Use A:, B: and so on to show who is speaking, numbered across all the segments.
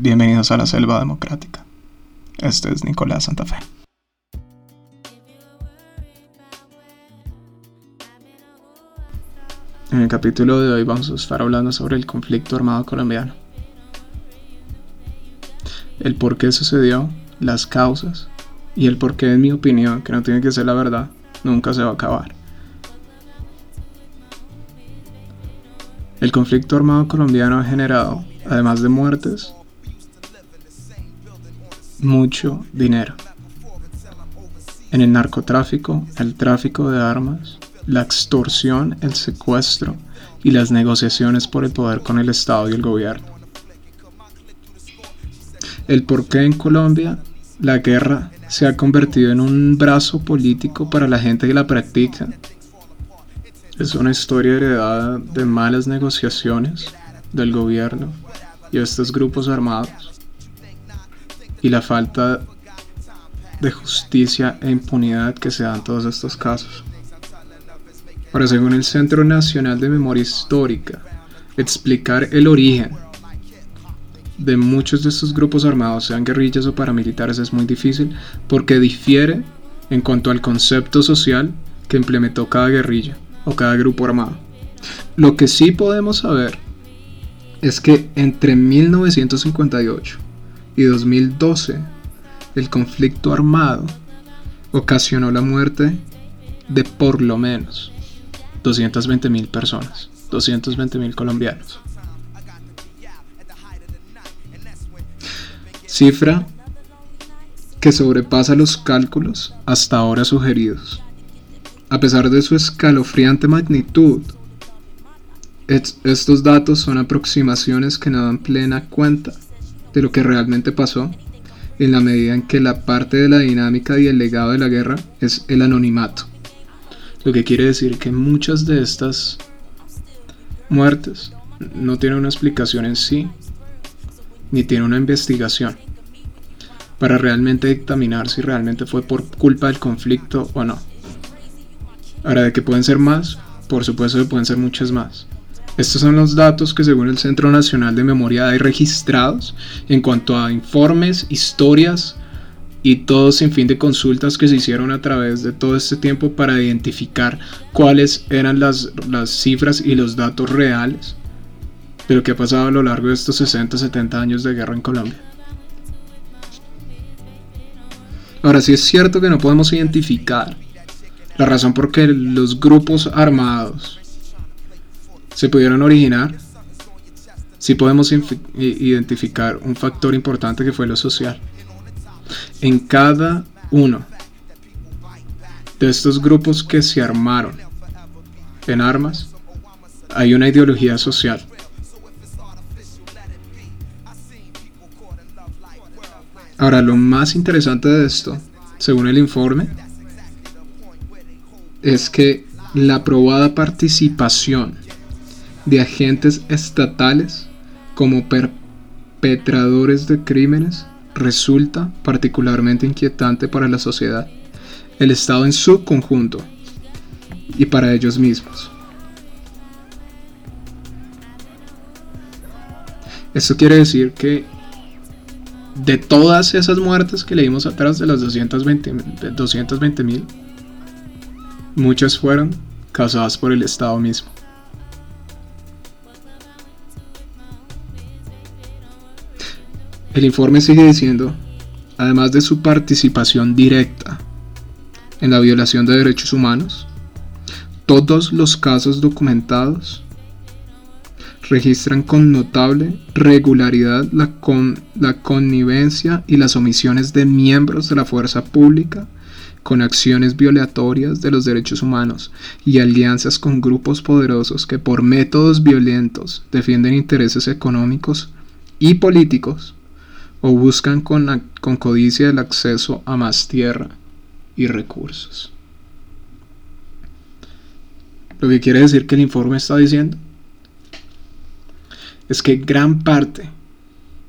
A: Bienvenidos a la Selva Democrática. Este es Nicolás Santa Fe. En el capítulo de hoy vamos a estar hablando sobre el conflicto armado colombiano. El por qué sucedió, las causas y el por qué, en mi opinión, que no tiene que ser la verdad, nunca se va a acabar. El conflicto armado colombiano ha generado, además de muertes, mucho dinero. En el narcotráfico, el tráfico de armas, la extorsión, el secuestro y las negociaciones por el poder con el Estado y el gobierno. El por qué en Colombia la guerra se ha convertido en un brazo político para la gente que la practica. Es una historia heredada de malas negociaciones del gobierno y estos grupos armados y la falta de justicia e impunidad que se dan todos estos casos. Ahora, según el Centro Nacional de Memoria Histórica, explicar el origen de muchos de estos grupos armados, sean guerrillas o paramilitares, es muy difícil porque difiere en cuanto al concepto social que implementó cada guerrilla o cada grupo armado. Lo que sí podemos saber es que entre 1958 y 2012, el conflicto armado ocasionó la muerte de por lo menos 220 mil personas, 220 mil colombianos. Cifra que sobrepasa los cálculos hasta ahora sugeridos. A pesar de su escalofriante magnitud, estos datos son aproximaciones que no dan plena cuenta de lo que realmente pasó, en la medida en que la parte de la dinámica y el legado de la guerra es el anonimato. Lo que quiere decir que muchas de estas muertes no tienen una explicación en sí, ni tiene una investigación para realmente dictaminar si realmente fue por culpa del conflicto o no. Ahora, de que pueden ser más, por supuesto que pueden ser muchas más. Estos son los datos que según el Centro Nacional de Memoria hay registrados en cuanto a informes, historias y todo sin fin de consultas que se hicieron a través de todo este tiempo para identificar cuáles eran las, las cifras y los datos reales de lo que ha pasado a lo largo de estos 60, 70 años de guerra en Colombia. Ahora sí es cierto que no podemos identificar la razón por qué los grupos armados se pudieron originar, si podemos identificar un factor importante que fue lo social. En cada uno de estos grupos que se armaron en armas, hay una ideología social. Ahora, lo más interesante de esto, según el informe, es que la probada participación de agentes estatales como perpetradores de crímenes resulta particularmente inquietante para la sociedad, el Estado en su conjunto y para ellos mismos. Esto quiere decir que de todas esas muertes que leímos atrás de las 220 mil, muchas fueron causadas por el Estado mismo. El informe sigue diciendo, además de su participación directa en la violación de derechos humanos, todos los casos documentados registran con notable regularidad la, con, la connivencia y las omisiones de miembros de la fuerza pública con acciones violatorias de los derechos humanos y alianzas con grupos poderosos que por métodos violentos defienden intereses económicos y políticos o buscan con, con codicia el acceso a más tierra y recursos. Lo que quiere decir que el informe está diciendo es que gran parte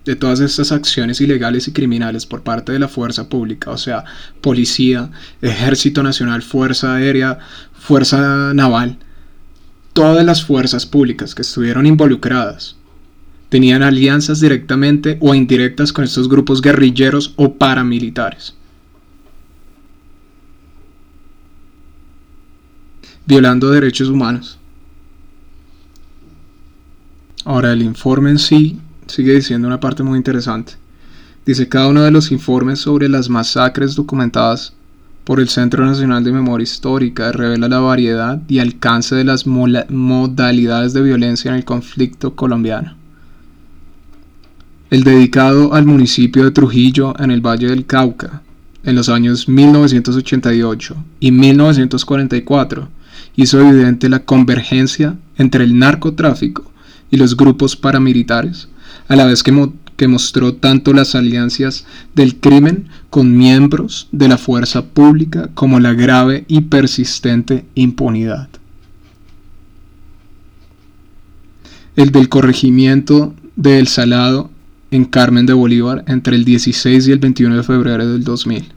A: de todas estas acciones ilegales y criminales por parte de la fuerza pública, o sea, policía, ejército nacional, fuerza aérea, fuerza naval, todas las fuerzas públicas que estuvieron involucradas tenían alianzas directamente o indirectas con estos grupos guerrilleros o paramilitares. Violando derechos humanos. Ahora, el informe en sí sigue diciendo una parte muy interesante. Dice, cada uno de los informes sobre las masacres documentadas por el Centro Nacional de Memoria Histórica revela la variedad y alcance de las modalidades de violencia en el conflicto colombiano. El dedicado al municipio de Trujillo en el Valle del Cauca en los años 1988 y 1944 hizo evidente la convergencia entre el narcotráfico y los grupos paramilitares, a la vez que, que mostró tanto las alianzas del crimen con miembros de la fuerza pública como la grave y persistente impunidad. El del corregimiento de El Salado en Carmen de Bolívar entre el 16 y el 21 de febrero del 2000.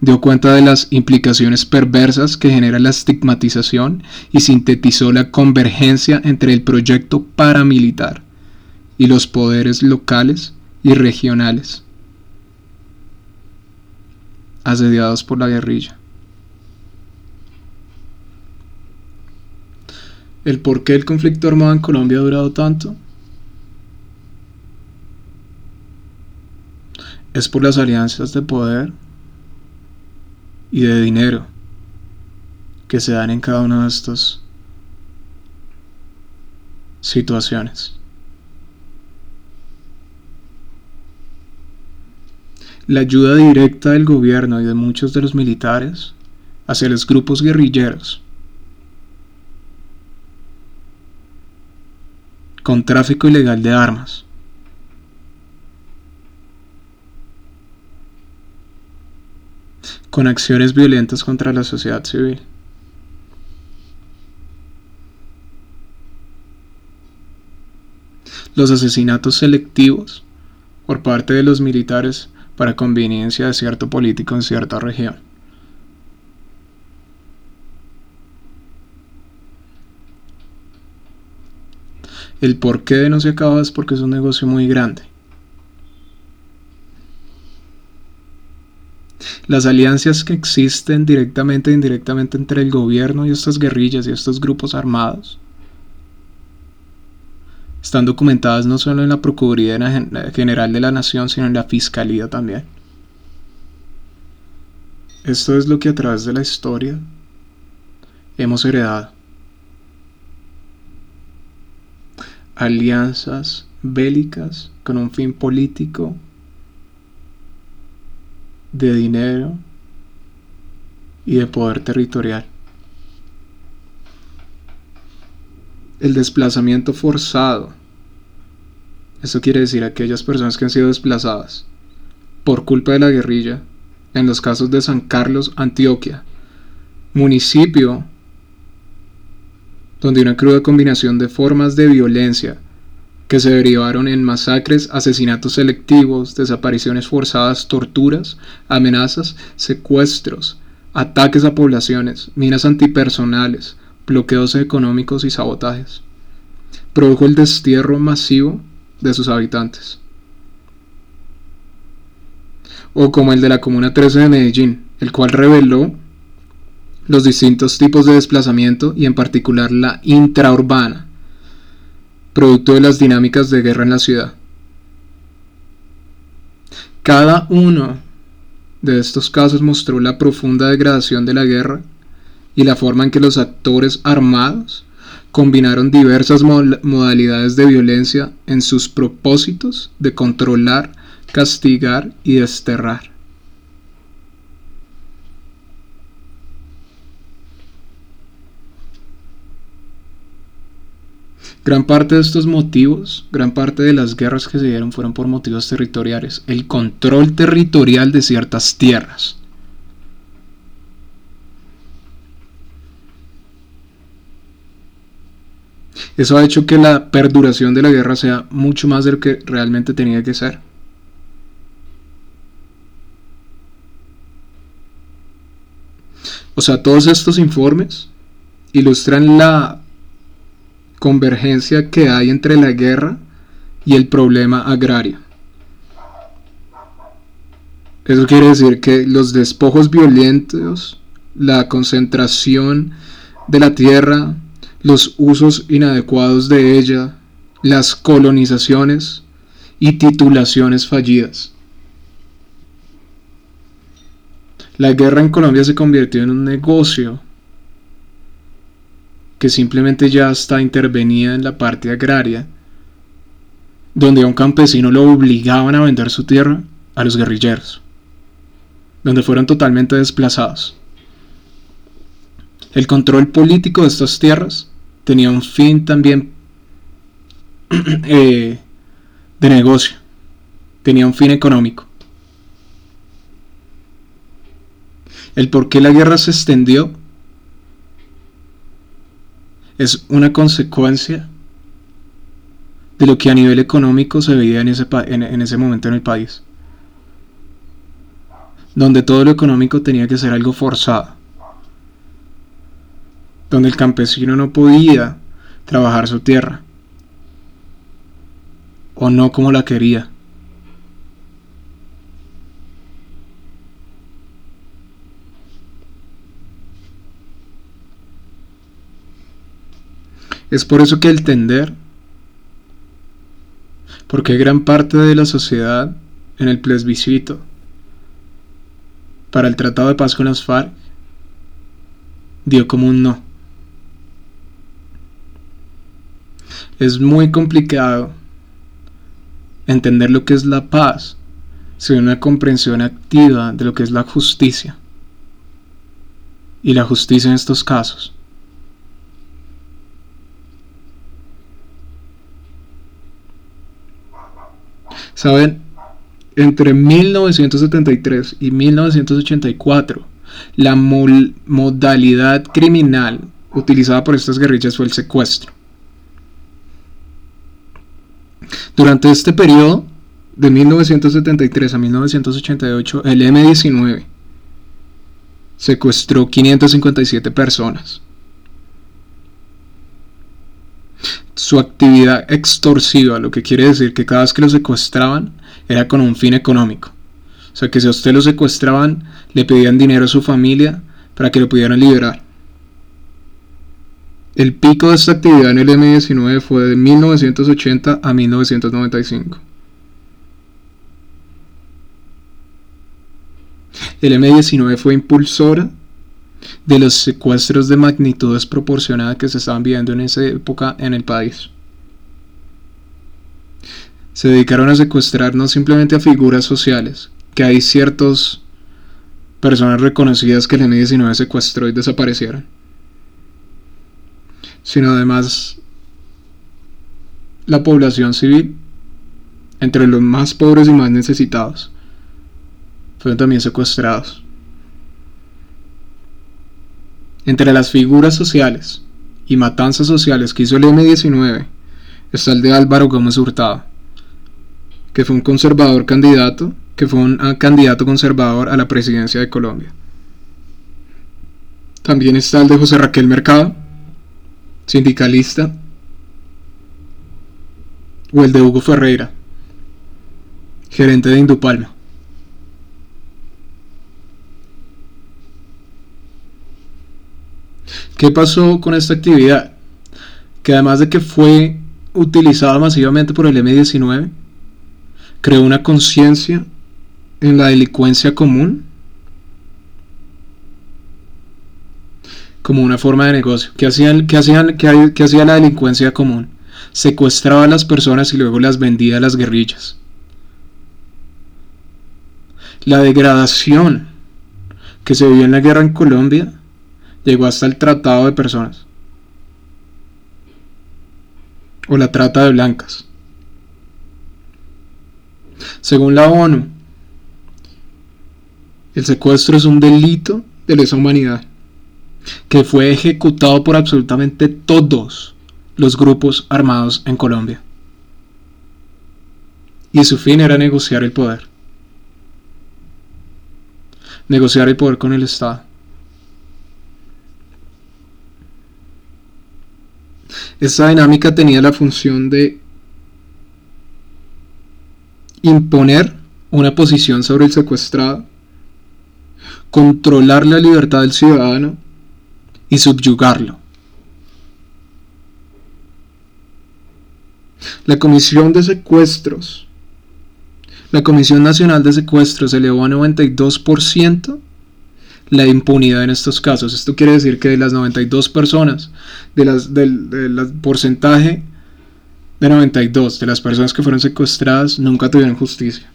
A: Dio cuenta de las implicaciones perversas que genera la estigmatización y sintetizó la convergencia entre el proyecto paramilitar y los poderes locales y regionales asediados por la guerrilla. ¿El por qué el conflicto armado en Colombia ha durado tanto? Es por las alianzas de poder y de dinero que se dan en cada una de estas situaciones. La ayuda directa del gobierno y de muchos de los militares hacia los grupos guerrilleros con tráfico ilegal de armas. Con acciones violentas contra la sociedad civil. Los asesinatos selectivos por parte de los militares para conveniencia de cierto político en cierta región. El por qué no se acaba es porque es un negocio muy grande. Las alianzas que existen directamente e indirectamente entre el gobierno y estas guerrillas y estos grupos armados están documentadas no solo en la Procuraduría General de la Nación, sino en la Fiscalía también. Esto es lo que a través de la historia hemos heredado. Alianzas bélicas con un fin político, de dinero y de poder territorial. El desplazamiento forzado. Eso quiere decir aquellas personas que han sido desplazadas por culpa de la guerrilla, en los casos de San Carlos, Antioquia, municipio donde una cruda combinación de formas de violencia que se derivaron en masacres, asesinatos selectivos, desapariciones forzadas, torturas, amenazas, secuestros, ataques a poblaciones, minas antipersonales, bloqueos económicos y sabotajes. Produjo el destierro masivo de sus habitantes. O como el de la Comuna 13 de Medellín, el cual reveló los distintos tipos de desplazamiento y en particular la intraurbana, producto de las dinámicas de guerra en la ciudad. Cada uno de estos casos mostró la profunda degradación de la guerra y la forma en que los actores armados combinaron diversas modalidades de violencia en sus propósitos de controlar, castigar y desterrar. Gran parte de estos motivos, gran parte de las guerras que se dieron fueron por motivos territoriales, el control territorial de ciertas tierras. Eso ha hecho que la perduración de la guerra sea mucho más de lo que realmente tenía que ser. O sea, todos estos informes ilustran la convergencia que hay entre la guerra y el problema agrario. Eso quiere decir que los despojos violentos, la concentración de la tierra, los usos inadecuados de ella, las colonizaciones y titulaciones fallidas. La guerra en Colombia se convirtió en un negocio que simplemente ya está intervenida en la parte agraria, donde a un campesino lo obligaban a vender su tierra a los guerrilleros, donde fueron totalmente desplazados. El control político de estas tierras tenía un fin también eh, de negocio, tenía un fin económico. El por qué la guerra se extendió es una consecuencia de lo que a nivel económico se veía en ese, en ese momento en el país. Donde todo lo económico tenía que ser algo forzado. Donde el campesino no podía trabajar su tierra. O no como la quería. Es por eso que el tender, porque gran parte de la sociedad en el plebiscito para el Tratado de Paz con las FARC dio como un no. Es muy complicado entender lo que es la paz sin una comprensión activa de lo que es la justicia. Y la justicia en estos casos Saben, entre 1973 y 1984, la modalidad criminal utilizada por estas guerrillas fue el secuestro. Durante este periodo, de 1973 a 1988, el M-19 secuestró 557 personas. Su actividad extorsiva, lo que quiere decir que cada vez que lo secuestraban era con un fin económico. O sea que si a usted lo secuestraban, le pedían dinero a su familia para que lo pudieran liberar. El pico de esta actividad en el M19 fue de 1980 a 1995. El M19 fue impulsora de los secuestros de magnitud desproporcionada que se estaban viendo en esa época en el país. Se dedicaron a secuestrar no simplemente a figuras sociales, que hay ciertas personas reconocidas que el M-19 secuestró y desaparecieron, sino además la población civil, entre los más pobres y más necesitados, fueron también secuestrados. Entre las figuras sociales y matanzas sociales que hizo el M-19 está el de Álvaro Gómez Hurtado, que fue un conservador candidato, que fue un ah, candidato conservador a la presidencia de Colombia. También está el de José Raquel Mercado, sindicalista, o el de Hugo Ferreira, gerente de Indupalma. ¿Qué pasó con esta actividad? Que además de que fue utilizada masivamente por el M19, creó una conciencia en la delincuencia común como una forma de negocio. ¿Qué, hacían, qué, hacía la delincuencia común? Secuestraba a las personas y luego las vendía a las guerrillas. La degradación que se vivió en la guerra en Colombia llegó hasta el tratado de personas o la trata de blancas. Según la ONU, el secuestro es un delito de lesa humanidad que fue ejecutado por absolutamente todos los grupos armados en Colombia. Y su fin era negociar el poder. Negociar el poder con el Estado. Esta dinámica tenía la función de imponer una posición sobre el secuestrado, controlar la libertad del ciudadano y subyugarlo. La Comisión de Secuestros, la Comisión Nacional de Secuestros elevó a 92% la impunidad en estos casos. Esto quiere decir que de las 92 personas, de las, del, porcentaje de 92 de las personas que fueron secuestradas nunca tuvieron justicia.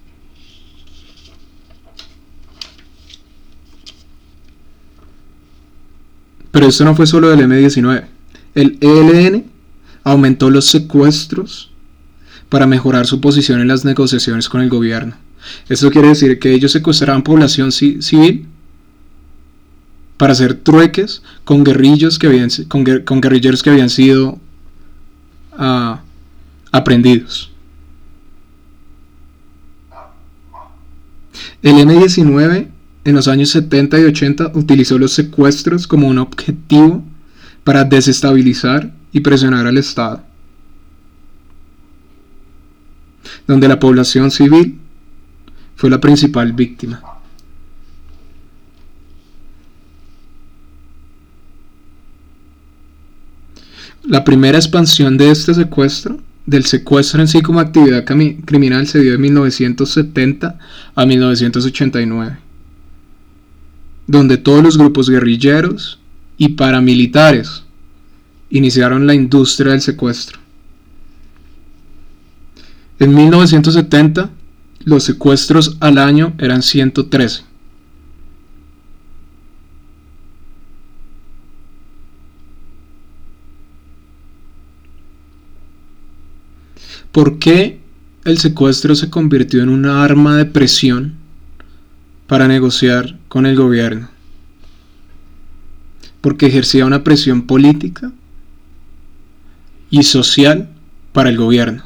A: Pero esto no fue solo del M19. El ELN aumentó los secuestros para mejorar su posición en las negociaciones con el gobierno. Esto quiere decir que ellos secuestraban población civil para hacer trueques con guerrillos que habían, con, guerrilleros que habían sido uh, aprendidos. El M-19 en los años 70 y 80 utilizó los secuestros como un objetivo para desestabilizar y presionar al Estado, donde la población civil fue la principal víctima. La primera expansión de este secuestro, del secuestro en sí como actividad criminal, se dio de 1970 a 1989 donde todos los grupos guerrilleros y paramilitares iniciaron la industria del secuestro. En 1970, los secuestros al año eran 113. ¿Por qué el secuestro se convirtió en una arma de presión para negociar con el gobierno, porque ejercía una presión política y social para el gobierno.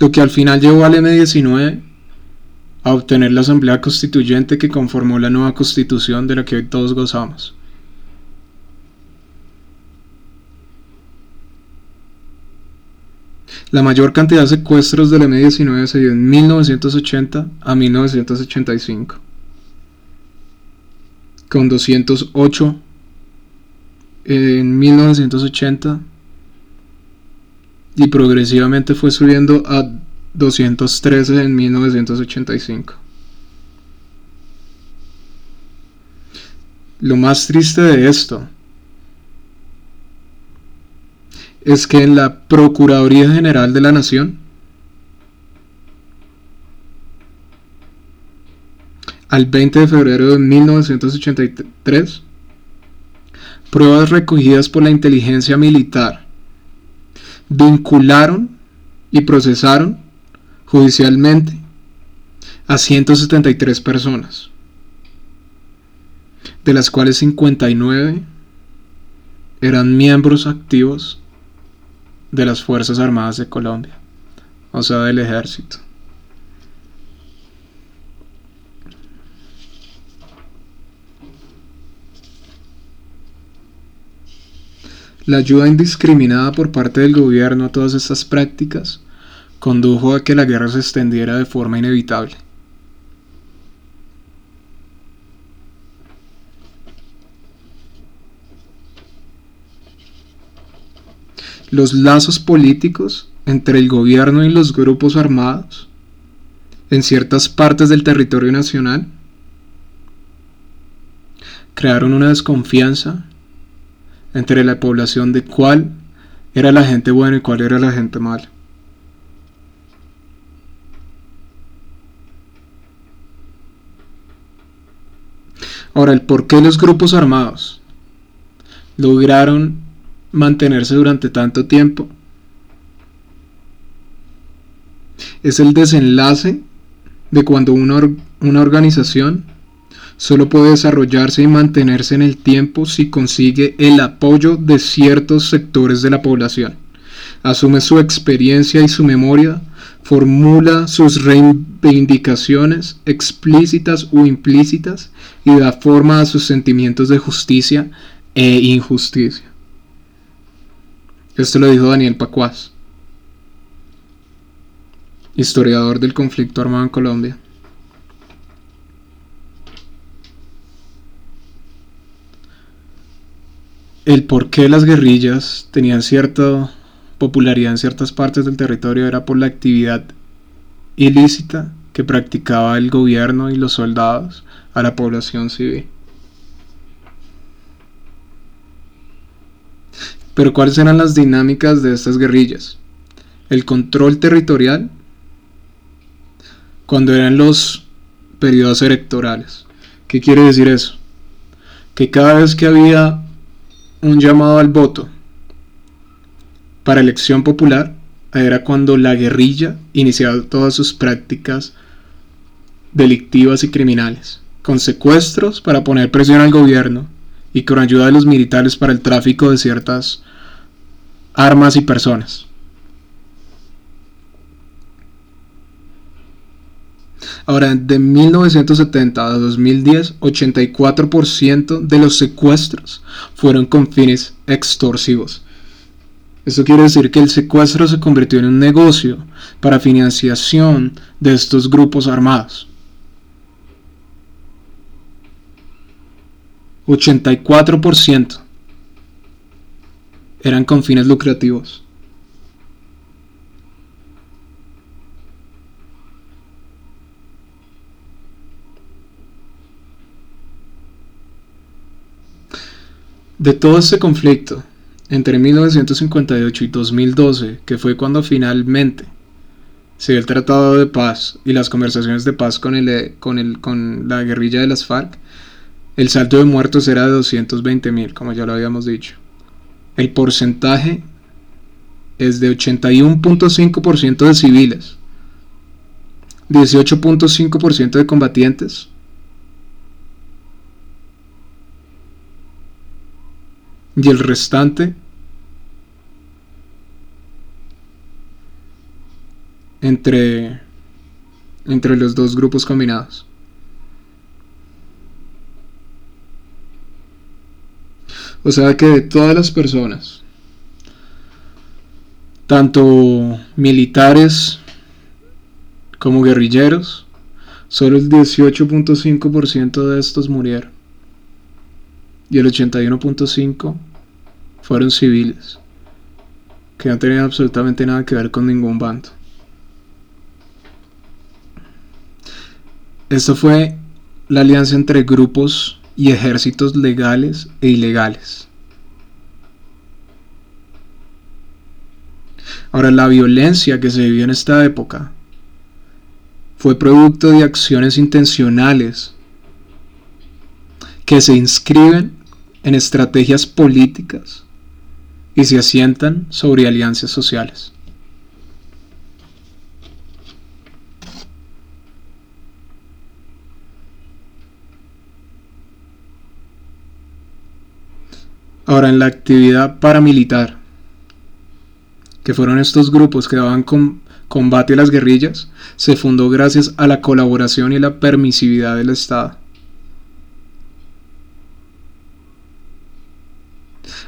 A: Lo que al final llevó al M19 a obtener la asamblea constituyente que conformó la nueva constitución de la que hoy todos gozamos. La mayor cantidad de secuestros del M19 se dio en 1980 a 1985, con 208 en 1980 y progresivamente fue subiendo a 213 en 1985. Lo más triste de esto es que en la Procuraduría General de la Nación, al 20 de febrero de 1983, pruebas recogidas por la inteligencia militar vincularon y procesaron judicialmente a 173 personas, de las cuales 59 eran miembros activos de las Fuerzas Armadas de Colombia, o sea, del ejército. La ayuda indiscriminada por parte del gobierno a todas estas prácticas condujo a que la guerra se extendiera de forma inevitable. Los lazos políticos entre el gobierno y los grupos armados en ciertas partes del territorio nacional crearon una desconfianza entre la población de cuál era la gente buena y cuál era la gente mala. Ahora, el por qué los grupos armados lograron mantenerse durante tanto tiempo. Es el desenlace de cuando una, una organización solo puede desarrollarse y mantenerse en el tiempo si consigue el apoyo de ciertos sectores de la población. Asume su experiencia y su memoria, formula sus reivindicaciones explícitas o implícitas y da forma a sus sentimientos de justicia e injusticia. Esto lo dijo Daniel Pacuaz. historiador del conflicto armado en Colombia. El por qué las guerrillas tenían cierta popularidad en ciertas partes del territorio era por la actividad ilícita que practicaba el gobierno y los soldados a la población civil. Pero ¿cuáles eran las dinámicas de estas guerrillas? El control territorial cuando eran los periodos electorales. ¿Qué quiere decir eso? Que cada vez que había un llamado al voto para elección popular, era cuando la guerrilla iniciaba todas sus prácticas delictivas y criminales, con secuestros para poner presión al gobierno y con ayuda de los militares para el tráfico de ciertas armas y personas. Ahora, de 1970 a 2010, 84% de los secuestros fueron con fines extorsivos. Esto quiere decir que el secuestro se convirtió en un negocio para financiación de estos grupos armados. 84% eran con fines lucrativos. De todo este conflicto, entre 1958 y 2012, que fue cuando finalmente se dio el Tratado de Paz y las conversaciones de paz con, el, con, el, con la guerrilla de las FARC, el salto de muertos era de 220 mil, como ya lo habíamos dicho. El porcentaje es de 81.5% de civiles, 18.5% de combatientes, y el restante entre, entre los dos grupos combinados. O sea que de todas las personas, tanto militares como guerrilleros, solo el 18.5% de estos murieron. Y el 81.5% fueron civiles, que no tenían absolutamente nada que ver con ningún bando. Esto fue la alianza entre grupos y ejércitos legales e ilegales. Ahora, la violencia que se vivió en esta época fue producto de acciones intencionales que se inscriben en estrategias políticas y se asientan sobre alianzas sociales. Ahora, en la actividad paramilitar, que fueron estos grupos que daban combate a las guerrillas, se fundó gracias a la colaboración y la permisividad del Estado.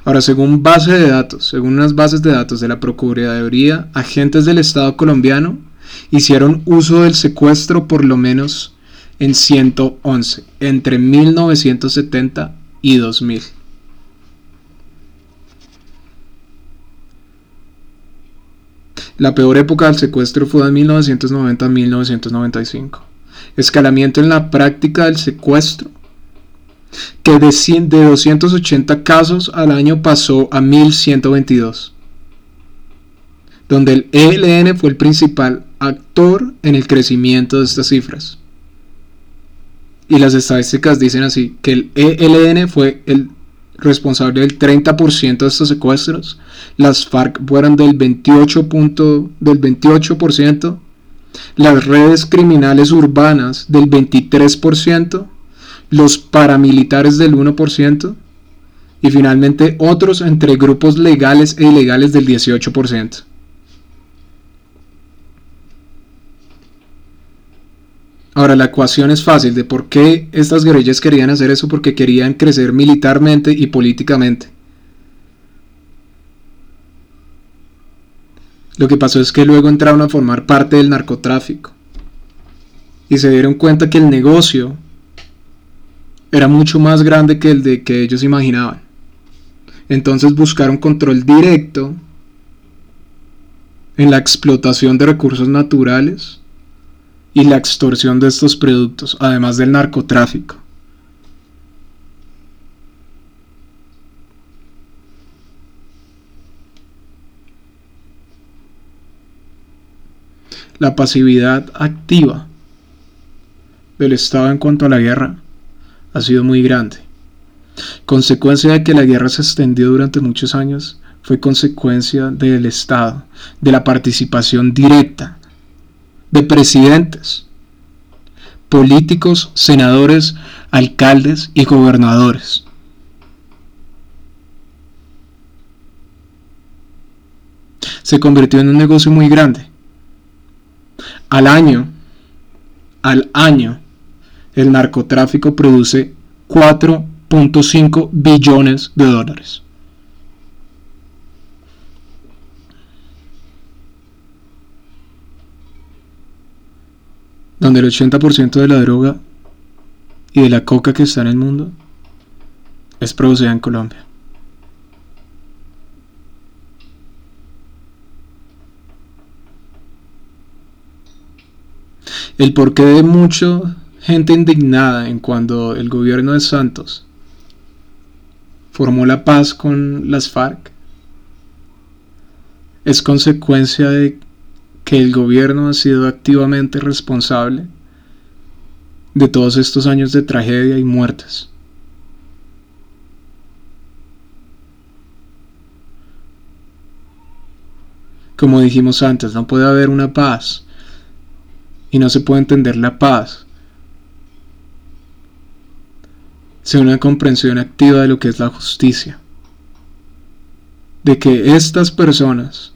A: Ahora, según base de datos, según unas bases de datos de la Procuraduría, agentes del Estado colombiano hicieron uso del secuestro por lo menos en 111, entre 1970 y 2000. La peor época del secuestro fue de 1990 a 1995. Escalamiento en la práctica del secuestro, que de, de 280 casos al año pasó a 1122, donde el ELN fue el principal actor en el crecimiento de estas cifras. Y las estadísticas dicen así, que el ELN fue el responsable del 30% de estos secuestros, las FARC fueron del 28%, del 28%, las redes criminales urbanas del 23%, los paramilitares del 1% y finalmente otros entre grupos legales e ilegales del 18%. Ahora, la ecuación es fácil de por qué estas guerrillas querían hacer eso, porque querían crecer militarmente y políticamente. Lo que pasó es que luego entraron a formar parte del narcotráfico y se dieron cuenta que el negocio era mucho más grande que el de que ellos imaginaban. Entonces buscaron control directo en la explotación de recursos naturales y la extorsión de estos productos, además del narcotráfico. La pasividad activa del Estado en cuanto a la guerra ha sido muy grande. Consecuencia de que la guerra se extendió durante muchos años fue consecuencia del Estado, de la participación directa de presidentes, políticos, senadores, alcaldes y gobernadores. Se convirtió en un negocio muy grande. Al año, al año, el narcotráfico produce 4.5 billones de dólares. Donde el 80% de la droga y de la coca que está en el mundo es producida en Colombia. El porqué de mucho gente indignada en cuando el gobierno de Santos formó la paz con las FARC es consecuencia de que el gobierno ha sido activamente responsable de todos estos años de tragedia y muertes. Como dijimos antes, no puede haber una paz y no se puede entender la paz sin una comprensión activa de lo que es la justicia. De que estas personas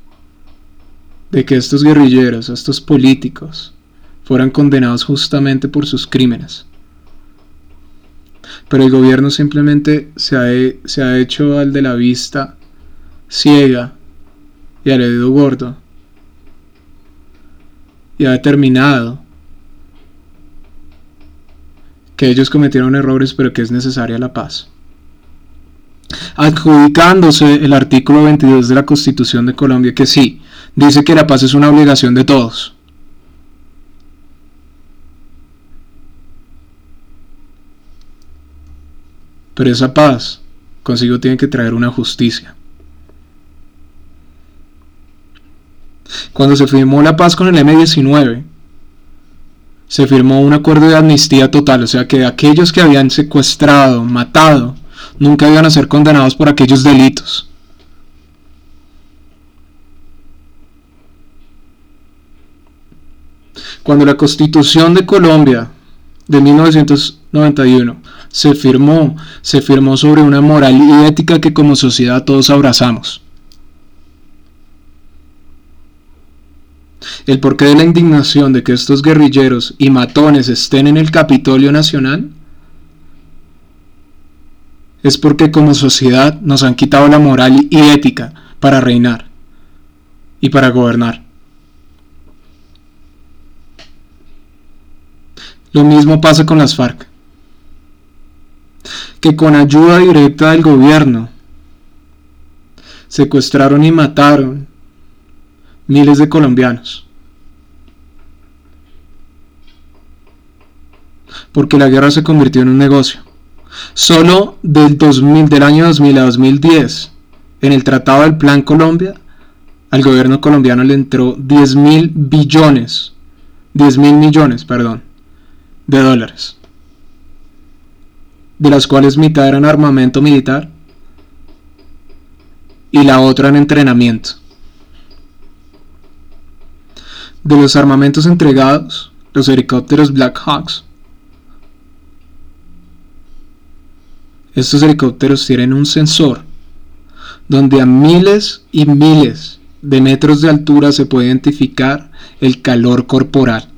A: de que estos guerrilleros, estos políticos, fueran condenados justamente por sus crímenes. Pero el gobierno simplemente se ha, se ha hecho al de la vista ciega y al dedo gordo y ha determinado que ellos cometieron errores pero que es necesaria la paz adjudicándose el artículo 22 de la Constitución de Colombia que sí, dice que la paz es una obligación de todos. Pero esa paz consigo tiene que traer una justicia. Cuando se firmó la paz con el M-19, se firmó un acuerdo de amnistía total, o sea que aquellos que habían secuestrado, matado, nunca iban a ser condenados por aquellos delitos. Cuando la Constitución de Colombia de 1991 se firmó, se firmó sobre una moral y ética que como sociedad todos abrazamos. El porqué de la indignación de que estos guerrilleros y matones estén en el Capitolio Nacional es porque como sociedad nos han quitado la moral y ética para reinar y para gobernar. Lo mismo pasa con las FARC, que con ayuda directa del gobierno secuestraron y mataron miles de colombianos. Porque la guerra se convirtió en un negocio. Solo del, 2000, del año 2000 a 2010, en el Tratado del Plan Colombia, al gobierno colombiano le entró 10 mil billones, 10 mil millones, perdón, de dólares, de las cuales mitad eran armamento militar y la otra en entrenamiento. De los armamentos entregados, los helicópteros Black Hawks Estos helicópteros tienen un sensor donde a miles y miles de metros de altura se puede identificar el calor corporal.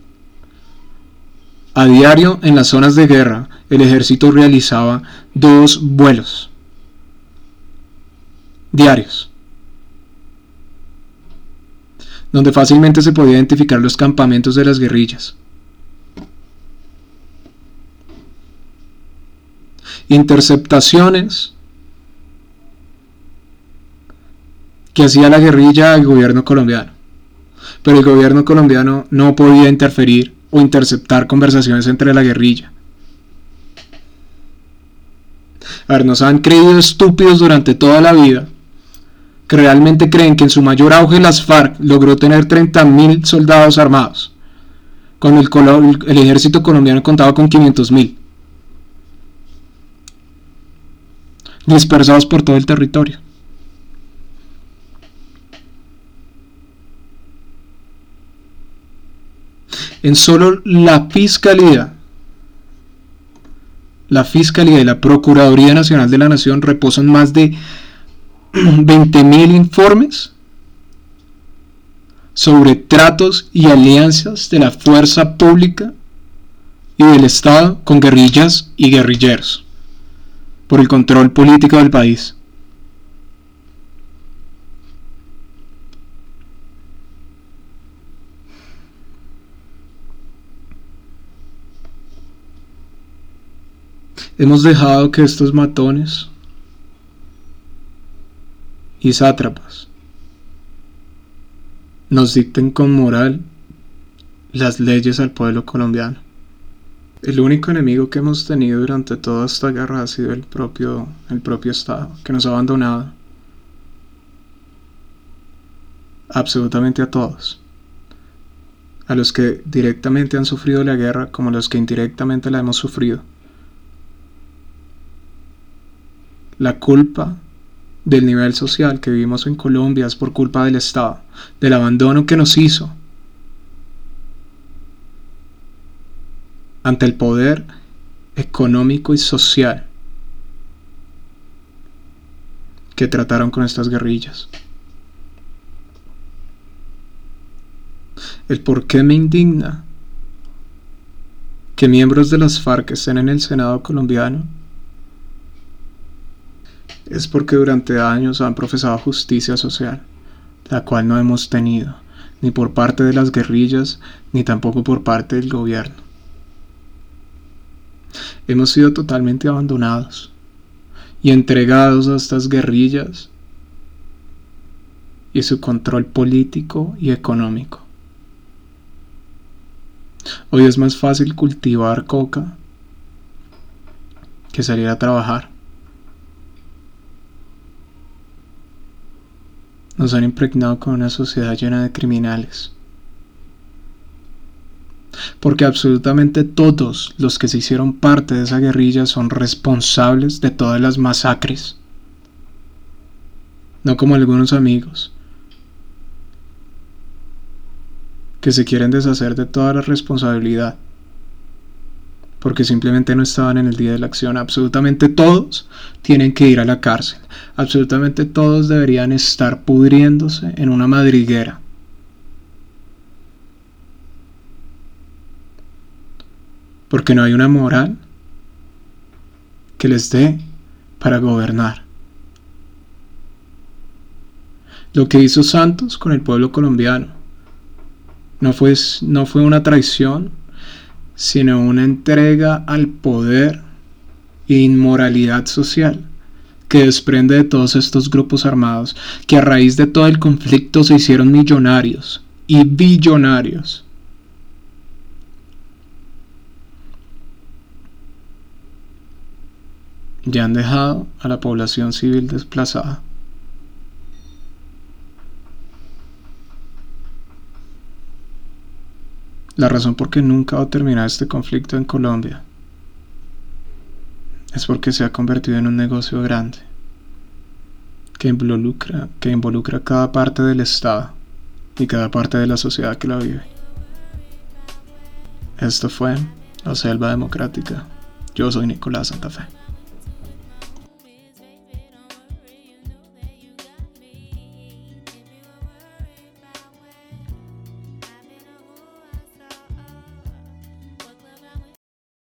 A: A diario en las zonas de guerra el ejército realizaba dos vuelos diarios donde fácilmente se podía identificar los campamentos de las guerrillas. Interceptaciones que hacía la guerrilla al gobierno colombiano. Pero el gobierno colombiano no podía interferir o interceptar conversaciones entre la guerrilla. A ver, nos han creído estúpidos durante toda la vida que realmente creen que en su mayor auge las FARC logró tener 30.000 soldados armados, cuando el, el, ejército colombiano contaba con 500.000, dispersados por todo el territorio. En solo la Fiscalía, la Fiscalía y la Procuraduría Nacional de la Nación reposan más de 20.000 informes sobre tratos y alianzas de la fuerza pública y del Estado con guerrillas y guerrilleros por el control político del país. Hemos dejado que estos matones y sátrapas nos dicten con moral las leyes al pueblo colombiano. El único enemigo que hemos tenido durante toda esta guerra ha sido el propio, el propio Estado, que nos ha abandonado. Absolutamente a todos. A los que directamente han sufrido la guerra como a los que indirectamente la hemos sufrido. La culpa del nivel social que vivimos en Colombia es por culpa del Estado, del abandono que nos hizo ante el poder económico y social que trataron con estas guerrillas. El por qué me indigna que miembros de las FARC estén en el Senado colombiano es porque durante años han profesado justicia social, la cual no hemos tenido, ni por parte de las guerrillas, ni tampoco por parte del gobierno. Hemos sido totalmente abandonados y entregados a estas guerrillas y su control político y económico. Hoy es más fácil cultivar coca que salir a trabajar. Nos han impregnado con una sociedad llena de criminales. Porque absolutamente todos los que se hicieron parte de esa guerrilla son responsables de todas las masacres. No como algunos amigos que se quieren deshacer de toda la responsabilidad porque simplemente no estaban en el día de la acción. Absolutamente todos tienen que ir a la cárcel. Absolutamente todos deberían estar pudriéndose en una madriguera. Porque no hay una moral que les dé para gobernar. Lo que hizo Santos con el pueblo colombiano no fue, no fue una traición, sino una entrega al poder e inmoralidad social que desprende de todos estos grupos armados que a raíz de todo el conflicto se hicieron millonarios y billonarios. Ya han dejado a la población civil desplazada. La razón por qué nunca va a terminar este conflicto en Colombia es porque se ha convertido en un negocio grande que involucra, que involucra cada parte del Estado y cada parte de la sociedad que la vive. Esto fue La Selva Democrática. Yo soy Nicolás Santa Fe.